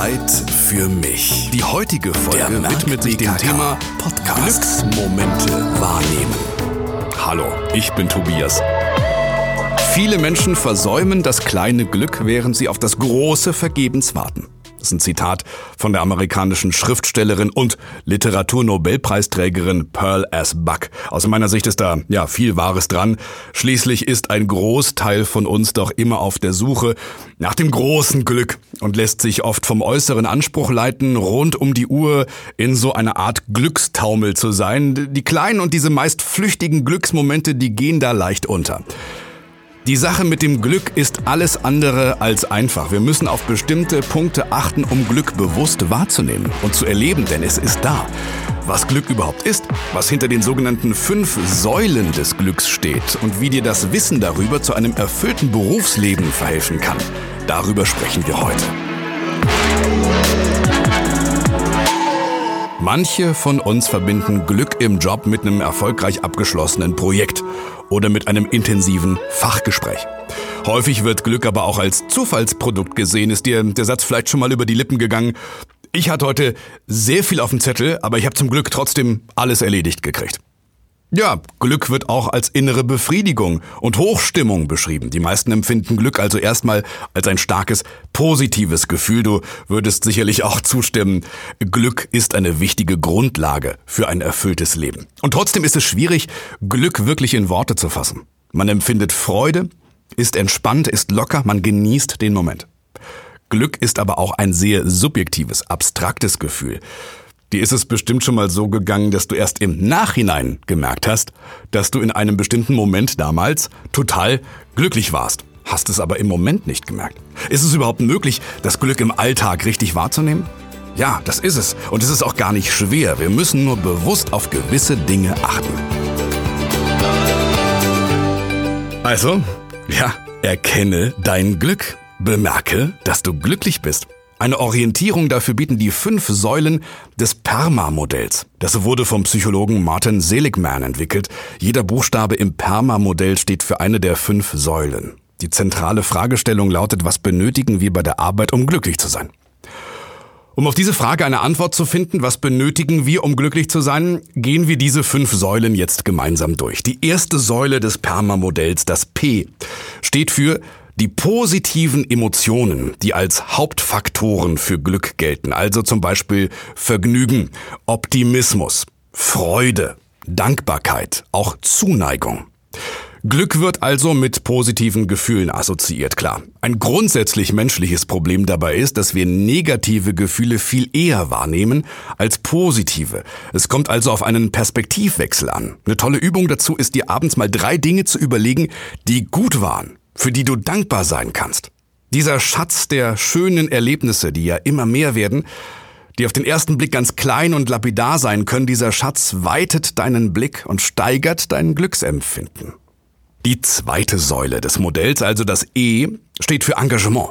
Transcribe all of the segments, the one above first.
Zeit für mich. Die heutige Folge widmet sich dem Thema Podcast. Glücksmomente wahrnehmen. Hallo, ich bin Tobias. Viele Menschen versäumen das kleine Glück, während sie auf das große vergebens warten. Das ist ein Zitat von der amerikanischen Schriftstellerin und Literaturnobelpreisträgerin Pearl S. Buck. Aus meiner Sicht ist da ja viel Wahres dran. Schließlich ist ein Großteil von uns doch immer auf der Suche nach dem großen Glück und lässt sich oft vom äußeren Anspruch leiten, rund um die Uhr in so einer Art Glückstaumel zu sein. Die kleinen und diese meist flüchtigen Glücksmomente, die gehen da leicht unter. Die Sache mit dem Glück ist alles andere als einfach. Wir müssen auf bestimmte Punkte achten, um Glück bewusst wahrzunehmen und zu erleben, denn es ist da. Was Glück überhaupt ist, was hinter den sogenannten fünf Säulen des Glücks steht und wie dir das Wissen darüber zu einem erfüllten Berufsleben verhelfen kann, darüber sprechen wir heute. Manche von uns verbinden Glück im Job mit einem erfolgreich abgeschlossenen Projekt oder mit einem intensiven Fachgespräch. Häufig wird Glück aber auch als Zufallsprodukt gesehen. Ist dir der Satz vielleicht schon mal über die Lippen gegangen? Ich hatte heute sehr viel auf dem Zettel, aber ich habe zum Glück trotzdem alles erledigt gekriegt. Ja, Glück wird auch als innere Befriedigung und Hochstimmung beschrieben. Die meisten empfinden Glück also erstmal als ein starkes, positives Gefühl. Du würdest sicherlich auch zustimmen. Glück ist eine wichtige Grundlage für ein erfülltes Leben. Und trotzdem ist es schwierig, Glück wirklich in Worte zu fassen. Man empfindet Freude, ist entspannt, ist locker, man genießt den Moment. Glück ist aber auch ein sehr subjektives, abstraktes Gefühl. Dir ist es bestimmt schon mal so gegangen, dass du erst im Nachhinein gemerkt hast, dass du in einem bestimmten Moment damals total glücklich warst. Hast es aber im Moment nicht gemerkt. Ist es überhaupt möglich, das Glück im Alltag richtig wahrzunehmen? Ja, das ist es. Und es ist auch gar nicht schwer. Wir müssen nur bewusst auf gewisse Dinge achten. Also, ja, erkenne dein Glück. Bemerke, dass du glücklich bist. Eine Orientierung dafür bieten die fünf Säulen des PERMA-Modells. Das wurde vom Psychologen Martin Seligman entwickelt. Jeder Buchstabe im PERMA-Modell steht für eine der fünf Säulen. Die zentrale Fragestellung lautet, was benötigen wir bei der Arbeit, um glücklich zu sein? Um auf diese Frage eine Antwort zu finden, was benötigen wir, um glücklich zu sein, gehen wir diese fünf Säulen jetzt gemeinsam durch. Die erste Säule des PERMA-Modells, das P, steht für die positiven Emotionen, die als Hauptfaktoren für Glück gelten, also zum Beispiel Vergnügen, Optimismus, Freude, Dankbarkeit, auch Zuneigung. Glück wird also mit positiven Gefühlen assoziiert, klar. Ein grundsätzlich menschliches Problem dabei ist, dass wir negative Gefühle viel eher wahrnehmen als positive. Es kommt also auf einen Perspektivwechsel an. Eine tolle Übung dazu ist dir abends mal drei Dinge zu überlegen, die gut waren für die du dankbar sein kannst. Dieser Schatz der schönen Erlebnisse, die ja immer mehr werden, die auf den ersten Blick ganz klein und lapidar sein können, dieser Schatz weitet deinen Blick und steigert dein Glücksempfinden. Die zweite Säule des Modells, also das E, steht für Engagement.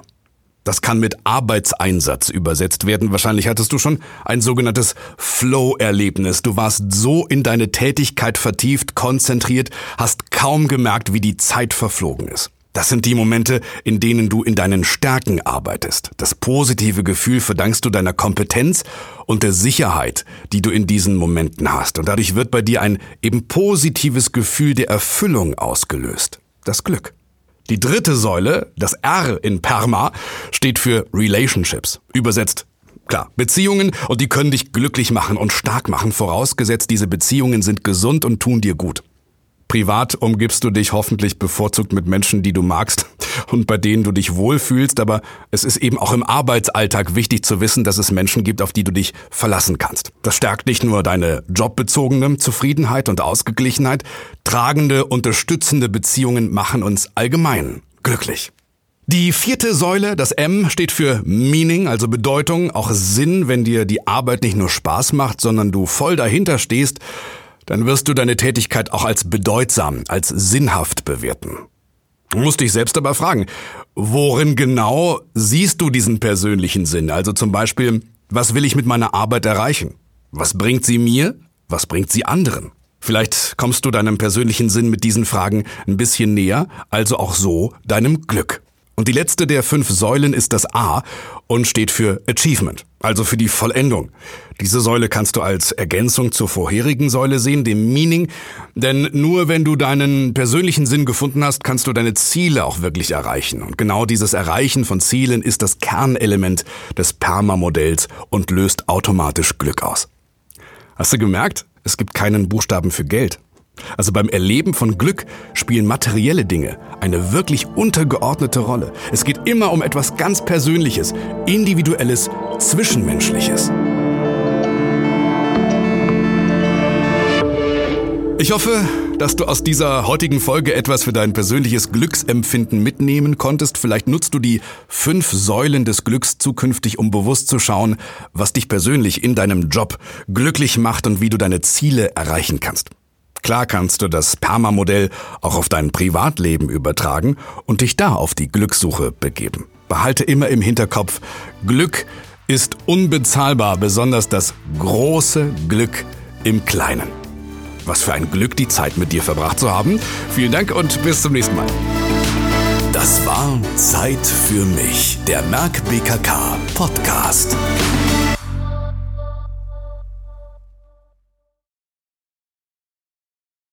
Das kann mit Arbeitseinsatz übersetzt werden. Wahrscheinlich hattest du schon ein sogenanntes Flow-Erlebnis. Du warst so in deine Tätigkeit vertieft, konzentriert, hast kaum gemerkt, wie die Zeit verflogen ist. Das sind die Momente, in denen du in deinen Stärken arbeitest. Das positive Gefühl verdankst du deiner Kompetenz und der Sicherheit, die du in diesen Momenten hast. Und dadurch wird bei dir ein eben positives Gefühl der Erfüllung ausgelöst. Das Glück. Die dritte Säule, das R in Perma, steht für Relationships. Übersetzt Klar, Beziehungen und die können dich glücklich machen und stark machen, vorausgesetzt diese Beziehungen sind gesund und tun dir gut. Privat umgibst du dich hoffentlich bevorzugt mit Menschen, die du magst und bei denen du dich wohlfühlst, aber es ist eben auch im Arbeitsalltag wichtig zu wissen, dass es Menschen gibt, auf die du dich verlassen kannst. Das stärkt nicht nur deine jobbezogene Zufriedenheit und Ausgeglichenheit, tragende, unterstützende Beziehungen machen uns allgemein glücklich. Die vierte Säule, das M, steht für Meaning, also Bedeutung, auch Sinn, wenn dir die Arbeit nicht nur Spaß macht, sondern du voll dahinter stehst, dann wirst du deine Tätigkeit auch als bedeutsam, als sinnhaft bewerten. Du musst dich selbst aber fragen, worin genau siehst du diesen persönlichen Sinn? Also zum Beispiel, was will ich mit meiner Arbeit erreichen? Was bringt sie mir? Was bringt sie anderen? Vielleicht kommst du deinem persönlichen Sinn mit diesen Fragen ein bisschen näher, also auch so deinem Glück. Und die letzte der fünf Säulen ist das A und steht für Achievement, also für die Vollendung. Diese Säule kannst du als Ergänzung zur vorherigen Säule sehen, dem Meaning, denn nur wenn du deinen persönlichen Sinn gefunden hast, kannst du deine Ziele auch wirklich erreichen. Und genau dieses Erreichen von Zielen ist das Kernelement des Perma-Modells und löst automatisch Glück aus. Hast du gemerkt? Es gibt keinen Buchstaben für Geld. Also beim Erleben von Glück spielen materielle Dinge eine wirklich untergeordnete Rolle. Es geht immer um etwas ganz Persönliches, Individuelles, Zwischenmenschliches. Ich hoffe, dass du aus dieser heutigen Folge etwas für dein persönliches Glücksempfinden mitnehmen konntest. Vielleicht nutzt du die fünf Säulen des Glücks zukünftig, um bewusst zu schauen, was dich persönlich in deinem Job glücklich macht und wie du deine Ziele erreichen kannst. Klar kannst du das Perma-Modell auch auf dein Privatleben übertragen und dich da auf die Glückssuche begeben. Behalte immer im Hinterkopf, Glück ist unbezahlbar, besonders das große Glück im Kleinen. Was für ein Glück, die Zeit mit dir verbracht zu haben. Vielen Dank und bis zum nächsten Mal. Das war Zeit für mich, der Merck BKK Podcast.